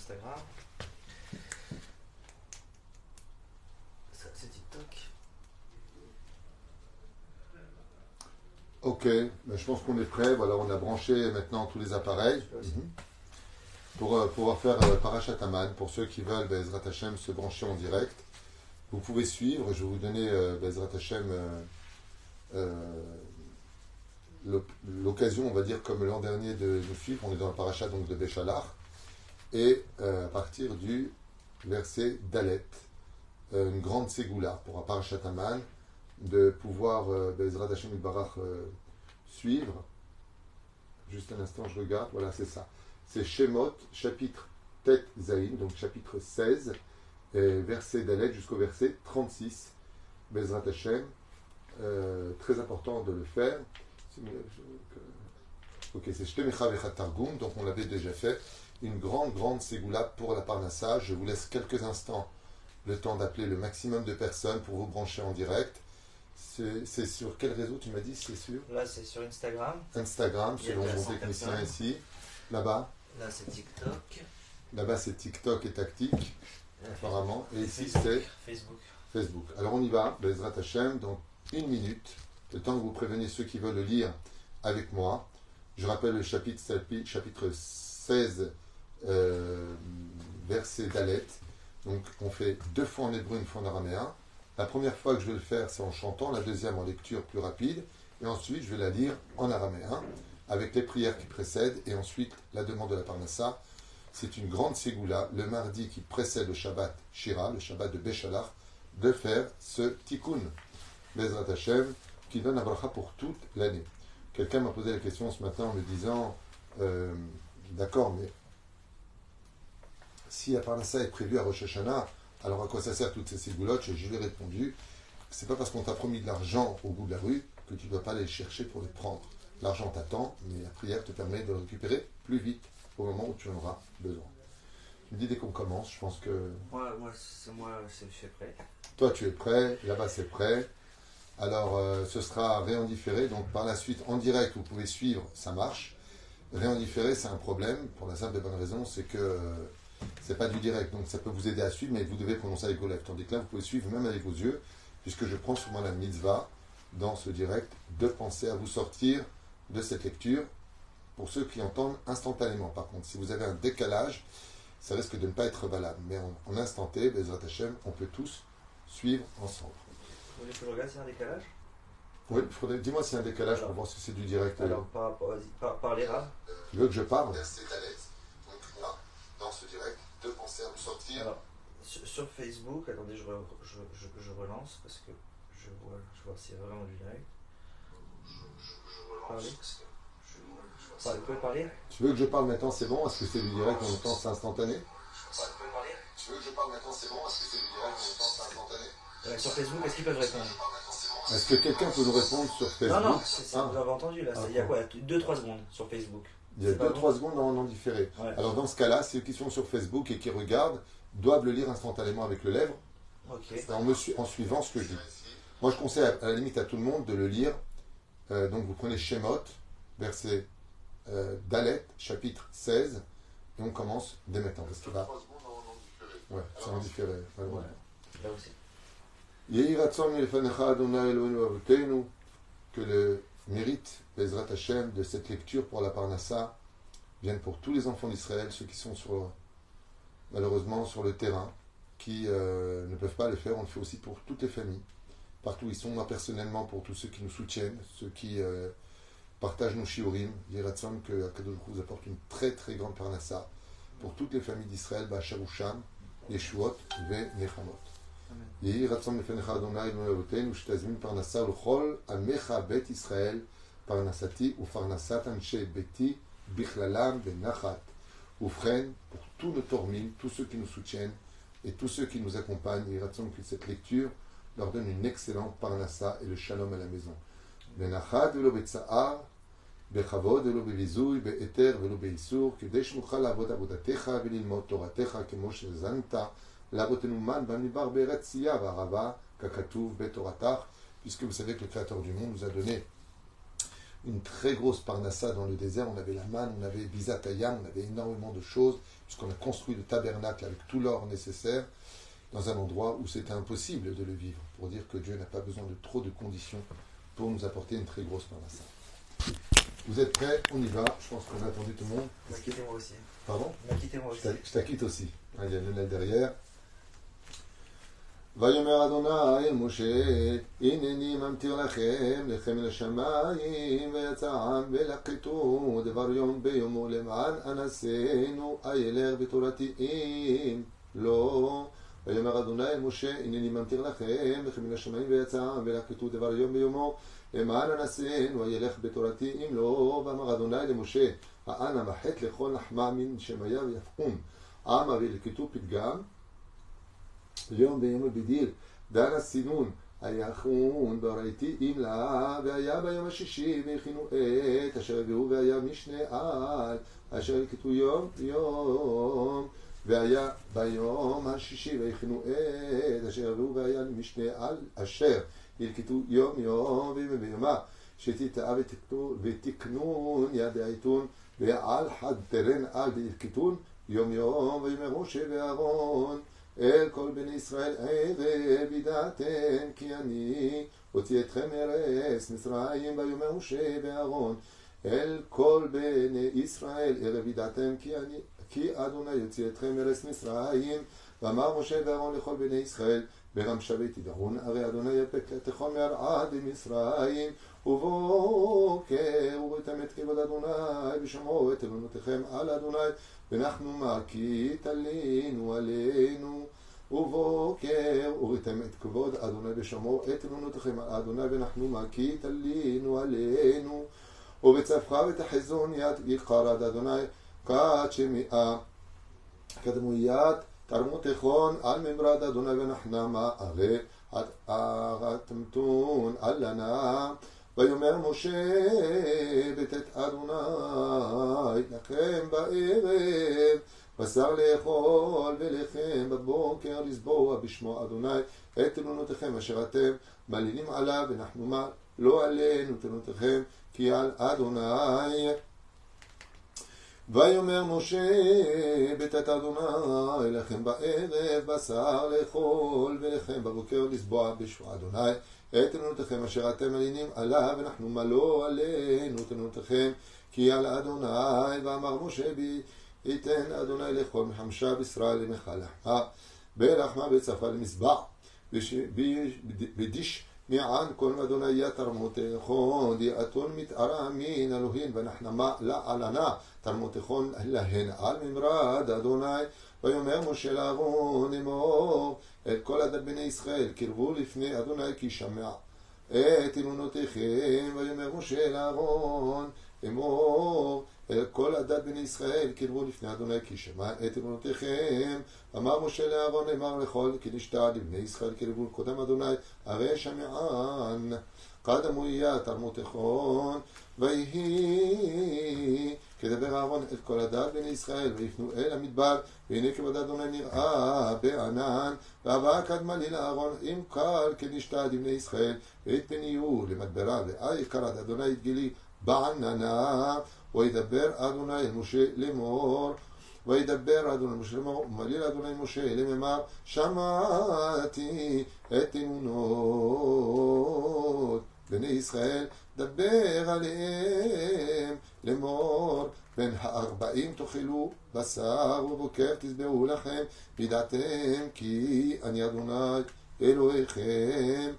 Instagram. Ça, c'est TikTok. Ok, ben, je pense qu'on est prêt. Voilà, on a branché maintenant tous les appareils. Mhm. Pour euh, pouvoir faire euh, Parashat Aman, pour ceux qui veulent Bezrat Hashem se brancher en direct, vous pouvez suivre. Je vais vous donner euh, Bezrat Hashem euh, l'oc- l'occasion, on va dire, comme l'an dernier, de nous suivre. On est dans le Parashat donc, de Béchalar. Et euh, à partir du verset Dalet, euh, une grande ségoula pour un Parashat Aman, de pouvoir euh, Bezrat Hashem Barach suivre. Juste un instant, je regarde. Voilà, c'est ça. C'est Shemot, chapitre Tet Zaïn, donc chapitre 16, et verset Dalet jusqu'au verset 36. Bezrat Hashem. Euh, très important de le faire. Ok, c'est Shtemecha Targum, donc on l'avait déjà fait. Une grande, grande ségoula pour la Parnassa. Je vous laisse quelques instants le temps d'appeler le maximum de personnes pour vous brancher en direct. C'est sur quel réseau tu m'as dit C'est sur Là, c'est sur Instagram. Instagram, selon mon 200 technicien ici. Là-bas, Là, c'est TikTok. là-bas c'est TikTok et Tactique, apparemment. Et ici c'est Facebook. Facebook. Alors on y va, Bezrat Hashem, dans une minute, le temps que vous prévenez ceux qui veulent le lire avec moi. Je rappelle le chapitre, chapitre 16, euh, verset Dalet. Donc on fait deux fois en hébreu, une fois en araméen. La première fois que je vais le faire, c'est en chantant, la deuxième en lecture plus rapide, et ensuite je vais la lire en araméen, avec les prières qui précèdent, et ensuite la demande de la Parnassa. C'est une grande ségoula, le mardi qui précède le Shabbat Shira, le Shabbat de Béchalar, de faire ce tikkun, Bezrat Hashem, qui donne un bracha pour toute l'année. Quelqu'un m'a posé la question ce matin en me disant, euh, d'accord, mais si la Parnassa est prévue à Rosh Hashanah, alors à quoi ça sert toutes ces ségoulottes Et je lui ai répondu, c'est pas parce qu'on t'a promis de l'argent au bout de la rue que tu ne dois pas aller le chercher pour le prendre. L'argent t'attend, mais la prière te permet de le récupérer plus vite au moment où tu en auras besoin. Tu me dis dès qu'on commence, je pense que Moi, moi, c'est moi, c'est je suis prêt. toi tu es prêt, là-bas c'est prêt. Alors euh, ce sera réendifféré, donc par la suite en direct vous pouvez suivre, ça marche. Réendifféré c'est un problème, pour la simple et bonne raison, c'est que euh, c'est pas du direct, donc ça peut vous aider à suivre, mais vous devez prononcer avec vos lèvres. Tandis que là vous pouvez suivre même avec vos yeux, puisque je prends sur moi la mitzvah dans ce direct de penser à vous sortir de cette lecture pour ceux qui entendent instantanément. Par contre, si vous avez un décalage, ça risque de ne pas être valable. Mais en, en instant T, Bezrat Hashem, on peut tous suivre ensemble. Vous voulez que je regarde s'il y a un décalage? Oui, dis-moi s'il y a un décalage pour Alors. voir si c'est du direct. Alors, par, par, par. Tu veux que je parle? Ce direct, de penser à vous sortir. Alors, sur, Facebook, attendez, je, re- je, je, je relance parce que je vois, je vois a vraiment du direct. Vous pouvez parler Tu veux que je parle maintenant, c'est bon? Est-ce que c'est du direct en même temps, c'est instantané? Tu veux que je parle maintenant, c'est bon? Est-ce que c'est du direct en même temps, c'est instantané? Euh, Sur Facebook, est-ce qu'ils peuvent répondre? Est-ce que quelqu'un peut nous répondre sur Facebook Non, non, c'est- c'est- Ah. vous avez entendu là. c'est- Il y a quoi? 2-3 secondes sur Facebook. Il y a C'est pas 2-3 bon secondes en, en différé. Ouais. Alors dans ce cas-là, ceux qui sont sur Facebook et qui regardent doivent le lire instantanément avec le lèvre Ok. en, me su- en suivant ce que je dis. Moi, je conseille à, à la limite à tout le monde de le lire. Euh, donc, vous prenez Shemot, verset euh, Dalet, chapitre 16, et on commence dès maintenant. Parce que là, ouais, c'est en différé. Ouais. Là aussi. Que le mérite, Bezrat Hashem, de cette lecture pour la Parnassa vienne pour tous les enfants d'Israël, ceux qui sont sur, malheureusement sur le terrain, qui euh, ne peuvent pas le faire. On le fait aussi pour toutes les familles, partout où ils sont. Moi, personnellement, pour tous ceux qui nous soutiennent, ceux qui euh, partagent nos shiurim, Yehi ratzon que Akadosh vous apporte une très très grande Parnassa pour toutes les familles d'Israël, Bachar Usham, Yeshuot, Ve Nechamot. Amen. יהי רצון לפניך אדוני אלוהי אבותינו שתזמין פרנסה לכל עמך בית ישראל פרנסתי ופרנסת אנשי ביתי בכללם בנחת. ובכן, pour tous nos tormines, tous ceux qui nous soutiennent et tous ceux qui nous accompagnent, il raconte que cette lecture leur donne une excellente parnassa et le shalom à la maison. בנחת ולא בצער, בכבוד ולא בביזוי, בהיתר ולא באיסור, כדי שנוכל לעבוד עבודתך וללמוד תורתך כמו שהזנת ben, ah, bah, puisque vous savez que le Créateur du monde nous a donné une très grosse parnassa dans le désert. On avait la manne, on avait Bizatayam, on avait énormément de choses, puisqu'on a construit le tabernacle avec tout l'or nécessaire dans un endroit où c'était impossible de le vivre, pour dire que Dieu n'a pas besoin de trop de conditions pour nous apporter une très grosse parnassa. Vous êtes prêts? On y va. Je pense qu'on a attendu tout le monde. M'acquittez-moi aussi. Pardon? M'acquittez-moi aussi. Je t'acquitte aussi. Hein, il y a Lionel derrière. ויאמר אדוני אל משה, הנני ממטיר לכם, לכם מן השמיים, ויצא העם ולקטו דבר יום ביומו למען אנסינו, אילך בתורתי אם לא. ויאמר אדוני אל משה, הנני ממטיר לכם, לכם מן השמיים, ויצא העם ולקטו דבר יום ביומו למען אנסינו, אילך בתורתי אם לא. ואמר אדוני למשה, האנה מחט לכל לחמה מן שמיה ויפקום, עמה וילקטו פתגם ליום ביום בדיל, דן הסינון, היחון, וראיתי אם לה, והיה ביום השישי, והכינו את אשר הביאו, והיה משנה על, אשר ילקטו יום יום, והיה ביום השישי, והכינו את אשר הביאו, והיה משנה על, אשר ילקטו יום יום, וימי ביומה, שתיטעה ותקנון יד העיתון, ועל חד תרן על וילקטון יום יום, וימי משה ואהרון. אל כל בני ישראל ערב ידעתם כי אני הוציא אתכם ארץ מצרים ויאמר משה ואהרון אל כל בני ישראל ערב ידעתם כי אני כי אדוני יוציא אתכם ארץ מצרים ואמר משה ואהרון לכל בני ישראל ברם שבי תדרון הרי אדוני יפק לתכון מערעד במצרים ובוקר וראיתם את כבוד אדוני ושמעו את אמונותיכם על אדוני ואנחנו מכית עלינו עלינו. ובוקר וראיתם את כבוד אדוני ושמעו את אמונותיכם על אדוני ואנחנו מכית עלינו עלינו. ובצווך ותחזון יד יקר עד אדוני כת שמיעה קדמוית תרמו תיכון על ממרד אדוני ונחנמה הרי ארתמתון על לנה ויאמר משה בתת אדוני לכם בערב בשר לאכול ולחם בבוקר לסבוע בשמו אדוני את תלונותיכם אשר אתם מלינים עליו ונחנומה לא עלינו תלונותיכם כי על אדוני. ויאמר משה בתת אדוני לכם בערב בשר לאכול ולחם בבוקר לסבוע בשמו אדוני את תלונותיכם אשר אתם מלינים עליו ואנחנו מלוא עלינו תלונותיכם כי על אדוני ואמר משה בי ייתן אדוני לאכול מחמשה בישראל למחלה בלחמה בצפה למזבע בדיש מען כל אדוני יתרמותיכון דיאתון מתארה מן אלוהים ונחנמה לעלנה תרמותיכון להן על ממרד אדוני. ויאמר משה לאהרון אמור את כל עדת בני ישראל קרבו לפני אדוני כי שמע את אמונותיכם. ויאמר משה לאהרון אמור כל עדת בני ישראל קרבו לפני אדוני כי שמע את אמונותיכם. אמר משה לאהרון אמר לכל כי נשתע לבני ישראל קרבו קודם אדוני הרי שמען. קדמו יהיה תרמותיכון ויהי כדבר אהרון את כל הדת בני ישראל ויפנו אל המדבר והנה כבוד אדוני נראה בענן. והבאה קדמה לי לאהרון אם קל כנשתע לבני ישראל ואת פניהו למדברה ואי קרד אדוני את גילי בעננה וידבר אדוני אל משה לאמור וידבר אדוני משה לאמור ומליל אדוני משה לממר שמעתי את אמונות. בני ישראל דבר עליהם לאמור בין הארבעים תאכלו בשר ובוקר תשבעו לכם וידעתם כי אני אדוני אלוהיכם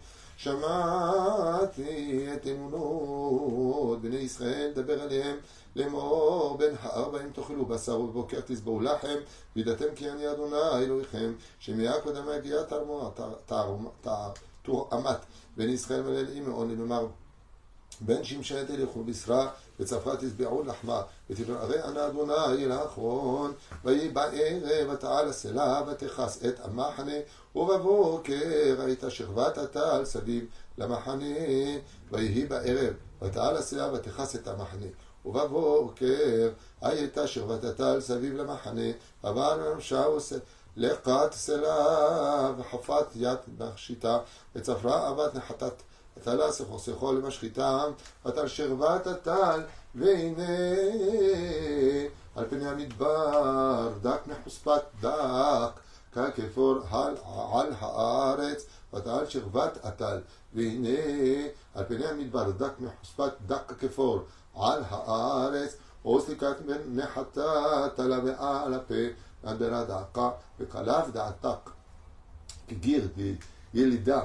שמעתי את אמונות בני ישראל דבר עליהם לאמור בין הארבעים תאכלו בשר ובבוקר תשבעו לחם וידעתם כי אני אדוני אלוהיכם שמיד קודם הגיעה תורמת בני ישראל מלאים מאוד למאמר בין שמשי תלכו בשרה וצפרה תשבעו לחמה ותדעו הרי אנא אדוני לאחרון ויהי בערב ותעל הסלע ותכס את המחנה ובבוקר הייתה שכבת הטל סביב למחנה ויהי בערב ותעל הסלע ותכס את המחנה ובבוקר הייתה שכבת הטל סביב למחנה עבר שאול לקט סלע וחפת יד בשיטה וצפרה אבת נחתת עטלה שכו שכו למשחיתם, ותל שרוות הטל, והנה על פני המדבר דק מחוספת דק, ככפור על, על הארץ, ותעל שכבת הטל, והנה על פני המדבר דק מחוספת דק ככפור על הארץ, וסליקת נחתה תלה ועל הפה, נדרה דעקה, וקלף דעתק, כגיר ילידה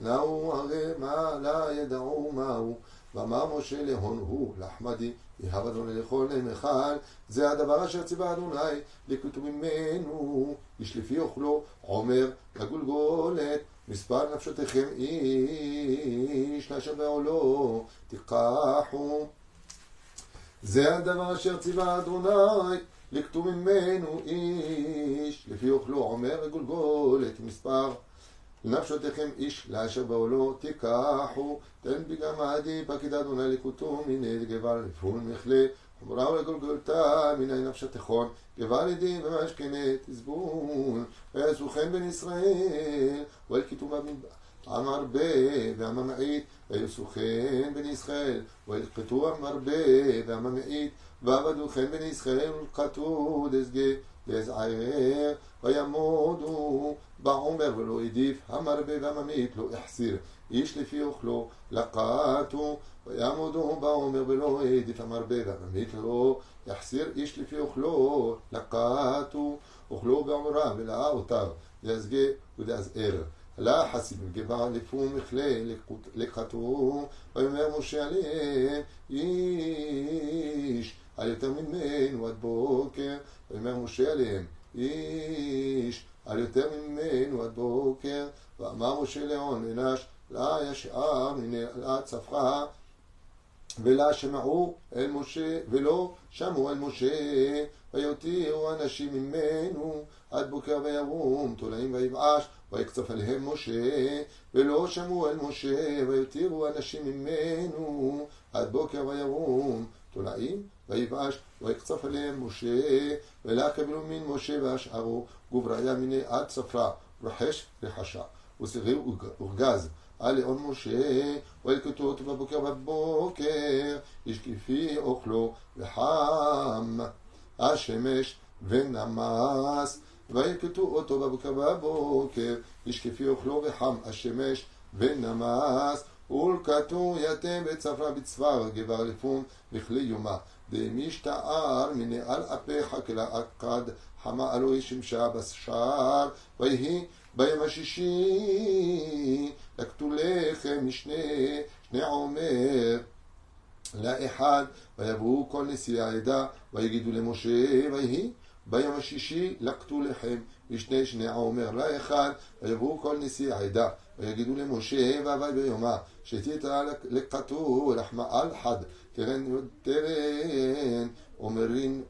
נאו הרי מה לה ידעו מהו. ואמר משה להון הוא לחמדי יהב אדוני לכל נמכל זה הדבר אשר ציווה אדוני לקוטו ממנו איש אוכלו עומר לגולגולת מספר נפשותיכם איש לאשר בעולו תיקחו. זה הדבר אשר ציווה אדוני לקטו ממנו איש לפי אוכלו עומר לגולגולת מספר ונפשותיכם איש לאשר בעולו תיקחו, תן בגם עדי פקידה אדוני לקוטו מיני גבל לפון מכלה, חומרה ולגולגולתה מיני נפשת תיכון, גבל עדים ומשכנת תזבון, ויעשו חן בן ישראל, ואל כתובה עם הרבה והממעיט, ויעשו חן בן ישראל, וילכתו עם הרבה והממעיט, ועבדו חן בן ישראל ולכתו דסגה יזער וימודו בעומר ולא הדיף המרבה והממית לא החסיר איש לפי אוכלו לקטו ויעמודו בעומר ולא העדיף המרבה והממית לא יחסיר איש לפי אוכלו לקטו אוכלו בעומרה ולאה אותר להזגה ולהזער לה חסיד גבע לפו מכלה לקטו ויאמר משה עליהם איש על יותר ממנו עד בוקר ויאמר משה עליהם איש על יותר ממנו עד בוקר, ואמר משה לאון לנש, לה ישאר מנעלה צפחה, ולה שמעו אל משה, ולא שמעו אל משה, ויותירו אנשים ממנו, עד בוקר וירום, תולעים ויבעש, ויקצוף עליהם משה, ולא שמעו אל משה, ויותירו אנשים ממנו, עד בוקר וירום, תולעים ויבעש, ויקצוף עליהם משה, ולה קבלו מן משה והשארו, גובריה מיני עד צפרה, רחש וחשה, ושרי וגז. על לאון משה, וילקטו אותו בבוקר בבוקר, איש כפי אוכלו וחם השמש ונמס, וילקטו אותו בבוקר בבוקר, איש כפי אוכלו וחם השמש ונמס, ולקטו יתם בצפרה בצפר, גבר לפום בכלי יומה. דמשתער מנעל אפיך כלעקד חמה אלוהי שמשה בשער ויהי ביום השישי לקטו לחם משנה שני עומר לאחד ויבואו כל נשיאי העדה ויגידו למשה ויהי ביום השישי לקטו לחם משנה שני עומר לאחד ויבואו כל נשיאי העדה ויגידו למשה ואבל ביומה שתיתא לקטו לחמה על חד תרן תרן אומרין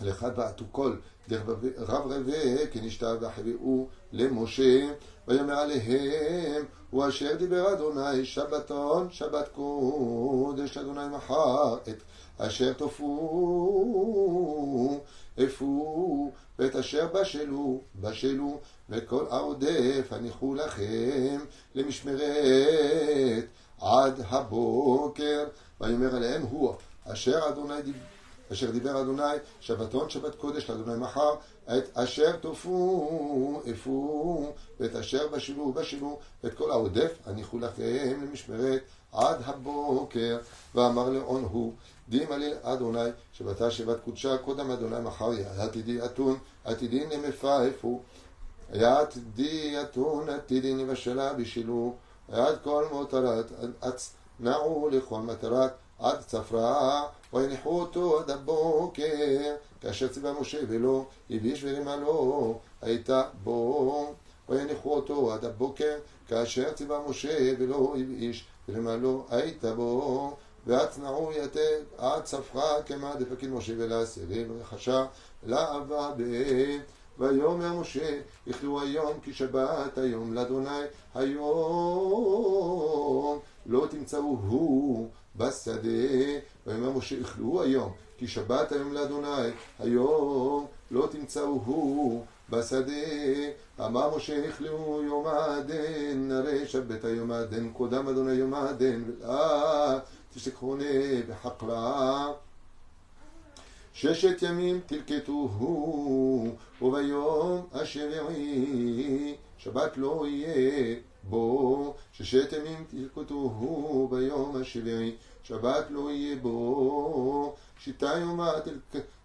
לאחד בעטו כל דרך רב רבה כנשתא והחביאו למשה ויאמר עליהם הוא אשר דיבר אדוני שבתון שבת קודש אדוני מחר את אשר תופו אפו ואת אשר בשלו בשלו וכל העודף הניחו לכם למשמרת עד הבוקר. ויאמר עליהם הוא אשר אדוני דיבר אשר דיבר אדוני שבתון שבת קודש לאדוני מחר את אשר תופו אפו ואת אשר בשילו בשילו ואת כל העודף הניחו לכם למשמרת עד הבוקר. ואמר לאון הוא דימה ליל אדוני שבתה שבת קודשה קודם אדוני מחר עתידי אתון עתידי נמפה אפו עתידי אתון עתידי נבשלה בשילו. עד כל מותרת נעו לכל מטרת עד צפרה וינחו אותו עד הבוקר. כאשר ציווה משה ולא הביש ורימה לו הייתה בו. וינחו אותו עד הבוקר כאשר ציווה משה ולא הבאיש ולמלוא היית בו, והצנעו יתד עד ספרה כמה דפקיד משה ולאסירים וחשה לאהבה בעת. ויאמר משה, יחלו היום כי שבת היום לאדוני היום. לא תמצאו הוא בשדה. ויאמר משה, יחלו היום כי שבת היום לאדוני היום. לא תמצאו הוא בשדה. אמר משה יכלו יום הדין הרי שבת היום הדין קודם אדוני יום הדין ולא תשתכחוני בחקרה ששת ימים תלקטוהו, וביום השביעי שבת לא יהיה בו, ששת ימים תלקטוהו ביום השביעי, שבת לא יהיה בו, שיטה יומה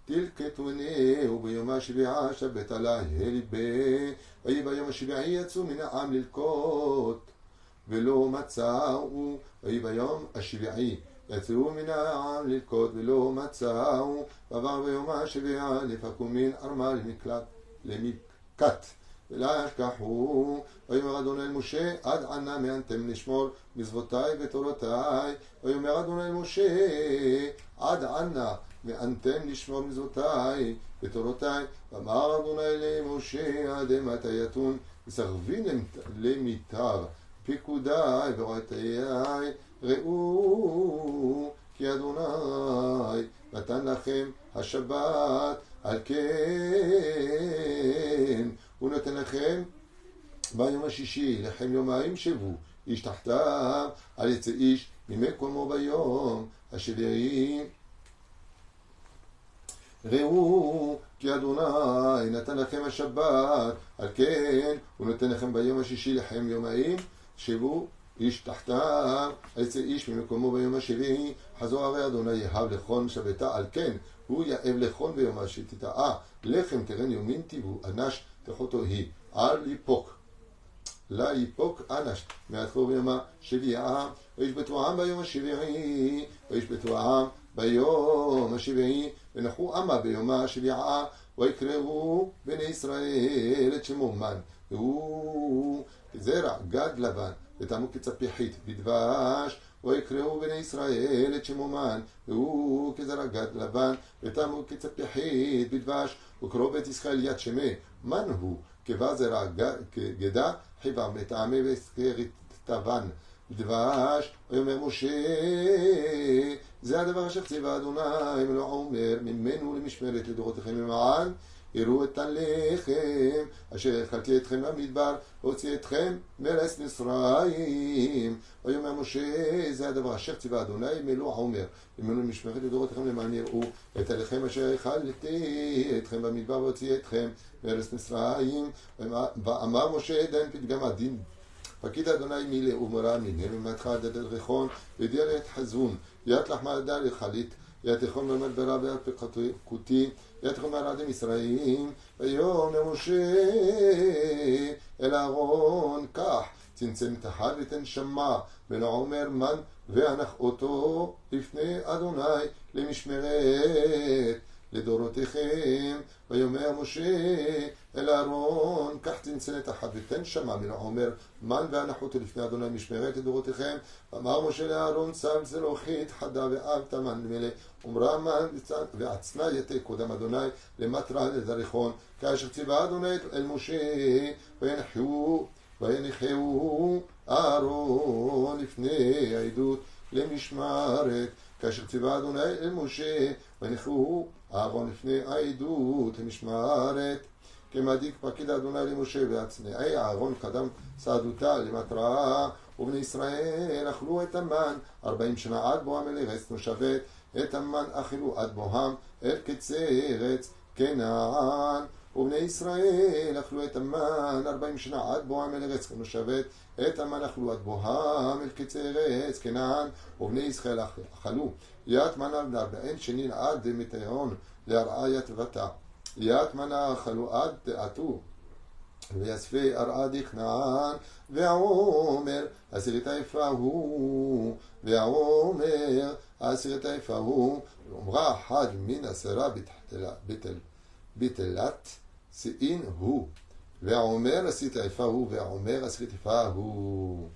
תלקטוני, וביום השביעה שבת עלה ליבי, ויהי ביום השביעי יצאו מן העם ללקוט, ולא מצאו, ויהי ביום השביעי יצאו מן העם ללקוט ולא מצאו, ועבר ביום השביעה לפקו מן ערמה למקלט, למקט. ולא ישכחו, ויאמר אדוני אל משה, עד ענה מענתם לשמור מצוותיי ותורותיי. ויאמר אדוני אל משה, עד ענה מענתם לשמור מצוותיי ותורותיי. ואמר אדוני למשה, עד מתי יתון, וסרבין למיתר פיקודיי ורועתיי ראו כי אדוני נתן לכם השבת, על כן הוא נותן לכם ביום השישי, לכם יומיים שבו, איש תחתיו, על יצא איש ממקומו ביום השביעי. ראו כי אדוני נתן לכם השבת, על כן הוא נותן לכם ביום השישי לכם יומיים, שבו איש תחתיו, יצא איש ממקומו ביום השביעי, חזור הרי אדוני יהב לכון שבתה, על כן הוא יאב לכון ביום השביעי, תטעה, לחם תרן יומין תיבו, אנש תחותו היא, על יפוק. לה יפוק אנש, מעטכו ביום השביעה, וישבתו העם ביום השביעי, וישבתו העם ביום השביעי, ונחו עמה ביום השביעה, ויקראו בני ישראל את שמו מן, והוא זרע גד לבן. ותמו כצפיחית בדבש, ויקראו בני ישראל את שמומן, והוא כזרע גד לבן, ותמו כצפיחית בדבש, וקראו בית ישראל יד שמי, מן הוא, כבא זרע גדה, חיבה מטעמי והזכרת תבן. דבש, ויאמר משה, זה הדבר אשר ציווה אדוני, ולא אומר, ממנו למשמרת לדורותיכם למען יראו את הלחם אשר אכלתי אתכם במדבר, והוציא אתכם מארץ מצרים. ויאמר משה, זה הדבר אשר ציווה אדוני, מלוא עומר, ימנו משמרת לדורותיכם למען יראו את הלחם אשר אכלתי אתכם במדבר, והוציא אתכם מארץ מצרים. ואמר משה, דן פתגם הדין. פקיד אדוני מילה ומורה מיניה ממתך עד ריחון, ודיר את חזון, ית לחמה דל לחלית. יתכון במדברה ועל פקותי, ואת חומה לעדים ישראל, ויאמר משה אל אהרון כך, צמצם תחת ותן שמע, ולא אומר מן, ואנח אותו לפני אדוני למשמרת. לדורותיכם, ויאמר משה אל אהרון, קח צנצנת אחת ותן שמה מן העומר, מן והנחותו לפני אדוני משמרת לדורותיכם. ואמר משה לאהרון, צם צלוחית חדה ואב תמן מלא, אומרה מן ועצנה יתה קודם אדוני למטרה לזריחון, כאשר ציווה אדוני אל משה, וינחהו אהרון לפני העדות למשמרת, כאשר ציווה אדוני אל משה, וינחו אהרון לפני העדות למשמרת, כמדיק פקיד אדוני למשה והצנעי אהרון קדם סעדותה למטרה, ובני ישראל אכלו את המן. ארבעים שנה עד בואם אל ארץ נושבת, את המן אכלו עד בוהם אל קצה ארץ כנען. ובני ישראל אכלו את המן ארבעים שנה עד בואם אל ארץ כנושבת, את המן אכלו עד בוהם אל קצה ארץ כנען, ובני ישראל אכלו ית מנה בארבעין שנים עד דמתיון לארעיית ותא. ית מנה אכלו עד תעתו. ויספי ארעדי כנען, ועומר עשירית היפה הוא, ועומר עשירית היפה הוא, ואומרה אחד מן עשרה בתלת שאין הוא, ועומר עשית היפה הוא, ועומר עשית יפה הוא.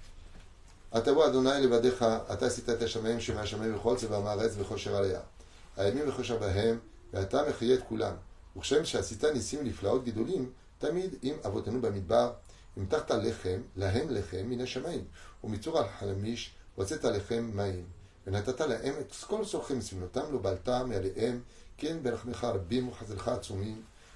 Atawa Adonai levadecha, ata sitat hashamayim shema hashamayim v'chol tzeva ma'aretz v'chol sher aleya. הימים וחושב בהם, ואתה מחיה את כולם. וכשם שעשית ניסים נפלאות גדולים, תמיד עם אבותינו במדבר, המתחת לחם, להם לחם מן השמיים, ומצור על חלמיש, הוצאת לחם מים. ונתת להם את כל צורכם סבלותם, לא בלת מעליהם, כן ברחמך רבים וחזלך עצומים.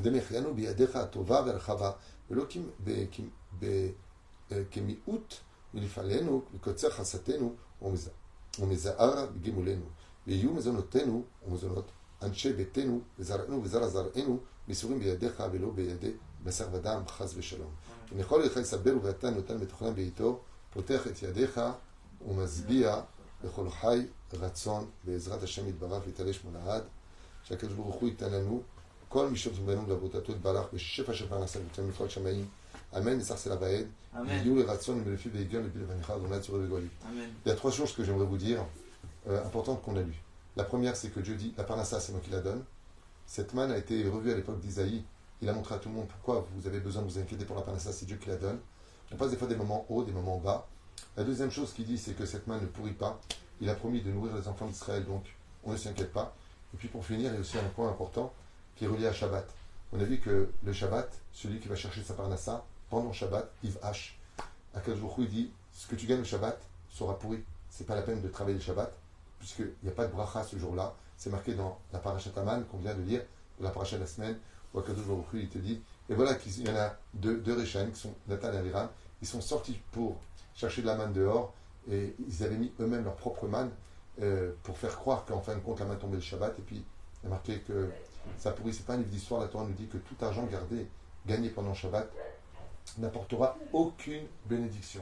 די מחיינו בידיך הטובה והרחבה, ולא כמיעוט מנפעלנו, מקוצר חסתנו ומזער בגמולנו. ויהיו מזונותינו ומזונות אנשי ביתנו וזרענו וזרע זרענו מסורים בידיך ולא בידי בשר ודם חס ושלום. ונכון לך יסבר ואתה נותן מתוכנן בעיתו, פותח את ידיך ומשביע לכל חי רצון בעזרת השם יתברך ויתעלה שמונה עד, שהקדוש ברוך הוא ייתן לנו Amen. Il y a trois choses que j'aimerais vous dire, euh, importantes qu'on a lues. La première, c'est que Dieu dit, la Parnassa, c'est moi qui la donne. Cette manne a été revue à l'époque d'Isaïe. Il a montré à tout le monde pourquoi vous avez besoin de vous inquiéter pour la Parnassa, c'est Dieu qui la donne. On passe des fois des moments hauts, des moments bas. La deuxième chose qu'il dit, c'est que cette manne ne pourrit pas. Il a promis de nourrir les enfants d'Israël, donc on ne s'inquiète pas. Et puis pour finir, il y a aussi un point important, qui est relié à Shabbat. On a vu que le Shabbat, celui qui va chercher sa parnassa, pendant Shabbat, Yves H. Hu, il dit ce que tu gagnes le Shabbat sera pourri. C'est pas la peine de travailler le Shabbat puisqu'il n'y a pas de bracha ce jour-là. C'est marqué dans la parashat Aman qu'on vient de lire, la parashat de la semaine, où Hu, il te dit, et voilà qu'il y en a deux, deux qui sont Nathan et Aviram, ils sont sortis pour chercher de la manne dehors, et ils avaient mis eux-mêmes leur propre manne euh, pour faire croire qu'en fin de compte la manne tombait le Shabbat, et puis il y a marqué que ça pourrit, c'est pas un livre d'histoire, la Torah nous dit que tout argent gardé, gagné pendant Shabbat, n'apportera aucune bénédiction.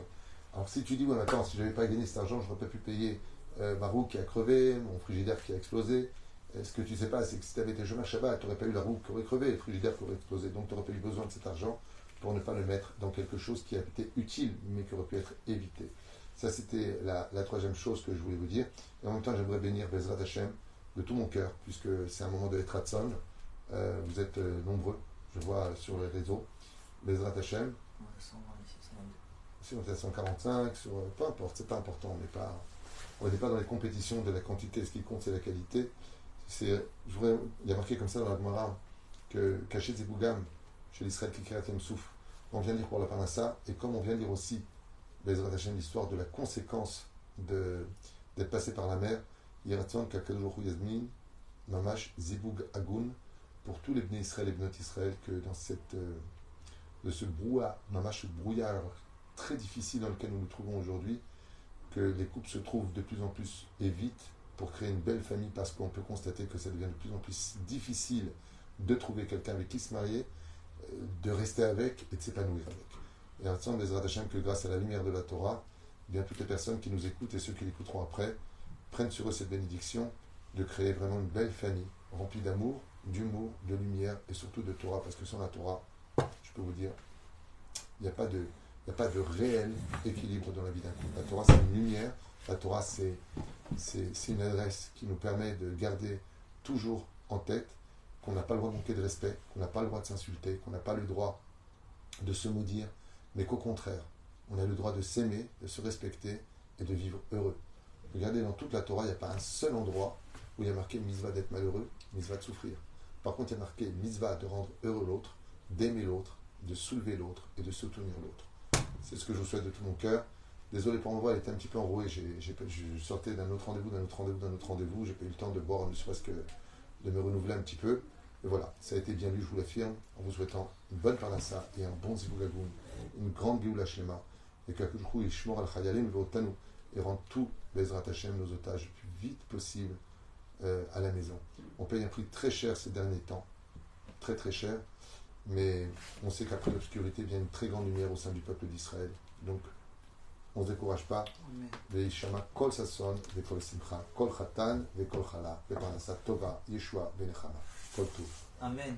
Alors si tu dis, ouais, mais attends, si je n'avais pas gagné cet argent, je n'aurais pas pu payer euh, ma roue qui a crevé, mon frigidaire qui a explosé. Et ce que tu sais pas, c'est que si tu avais été chômage Shabbat, tu n'aurais pas eu la roue qui aurait crevé, le frigidaire qui aurait explosé. Donc tu n'aurais pas eu besoin de cet argent pour ne pas le mettre dans quelque chose qui a été utile, mais qui aurait pu être évité. Ça, c'était la, la troisième chose que je voulais vous dire. Et en même temps, j'aimerais bénir Bezrat Hashem de tout mon cœur, puisque c'est un moment de Etratson. Euh, vous êtes euh, nombreux, je vois sur les réseaux. Bezrat Hashem, si on est à 145, sur, euh, peu importe, c'est pas important, on n'est pas, on n'est pas dans les compétitions de la quantité, ce qui compte c'est la qualité. C'est, je voudrais- il y a marqué comme ça dans la Gemara que caché Zebougam, chez l'Israël qui crée Souf, on vient lire pour la Parnassa, et comme on vient lire aussi, Bezrat Hashem, l'histoire de la conséquence de, d'être passé par la mer, Yeratzon Hu Yazmin, Mamash Ziboug Agun, pour tous les Bnei Israël et Bnot Israël, que dans cette, euh, de ce brouhaha, Mamash, brouillard très difficile dans lequel nous nous trouvons aujourd'hui, que les couples se trouvent de plus en plus et vite pour créer une belle famille parce qu'on peut constater que ça devient de plus en plus difficile de trouver quelqu'un avec qui se marier, euh, de rester avec et de s'épanouir avec. Et Bezrat Hashem que grâce à la lumière de la Torah, bien toutes les personnes qui nous écoutent et ceux qui l'écouteront après prennent sur eux cette bénédiction de créer vraiment une belle famille remplie d'amour, d'humour, de lumière et surtout de Torah parce que sans la Torah, je peux vous dire, il n'y a pas de réel équilibre dans la vie d'un couple. La Torah, c'est une lumière. La Torah, c'est, c'est, c'est une adresse qui nous permet de garder toujours en tête qu'on n'a pas le droit de manquer de respect, qu'on n'a pas le droit de s'insulter, qu'on n'a pas le droit de se maudire, mais qu'au contraire, on a le droit de s'aimer, de se respecter et de vivre heureux. Regardez, dans toute la Torah, il n'y a pas un seul endroit où il y a marqué mitzvah d'être malheureux, mitzvah de souffrir. Par contre, il y a marqué mitzvah de rendre heureux l'autre, d'aimer l'autre, de soulever l'autre et de soutenir l'autre. C'est ce que je vous souhaite de tout mon cœur. Désolé pour mon voix, elle était un petit peu enrouée. Je sortais d'un autre rendez-vous, d'un autre rendez-vous, d'un autre rendez-vous. J'ai pas eu le temps de boire, ne serait-ce que de me renouveler un petit peu. Et voilà, ça a été bien lu, je vous l'affirme, en vous souhaitant une bonne parnassa et un bon zibougagoun, une grande Géoula Shlema. Et que coup, il shmor al chayalim ve'otanu et rendre tous les Hashem, nos otages, le plus vite possible euh, à la maison. On paye un prix très cher ces derniers temps, très très cher, mais on sait qu'après l'obscurité vient une très grande lumière au sein du peuple d'Israël. Donc, on ne se décourage pas. Veishama. Amen.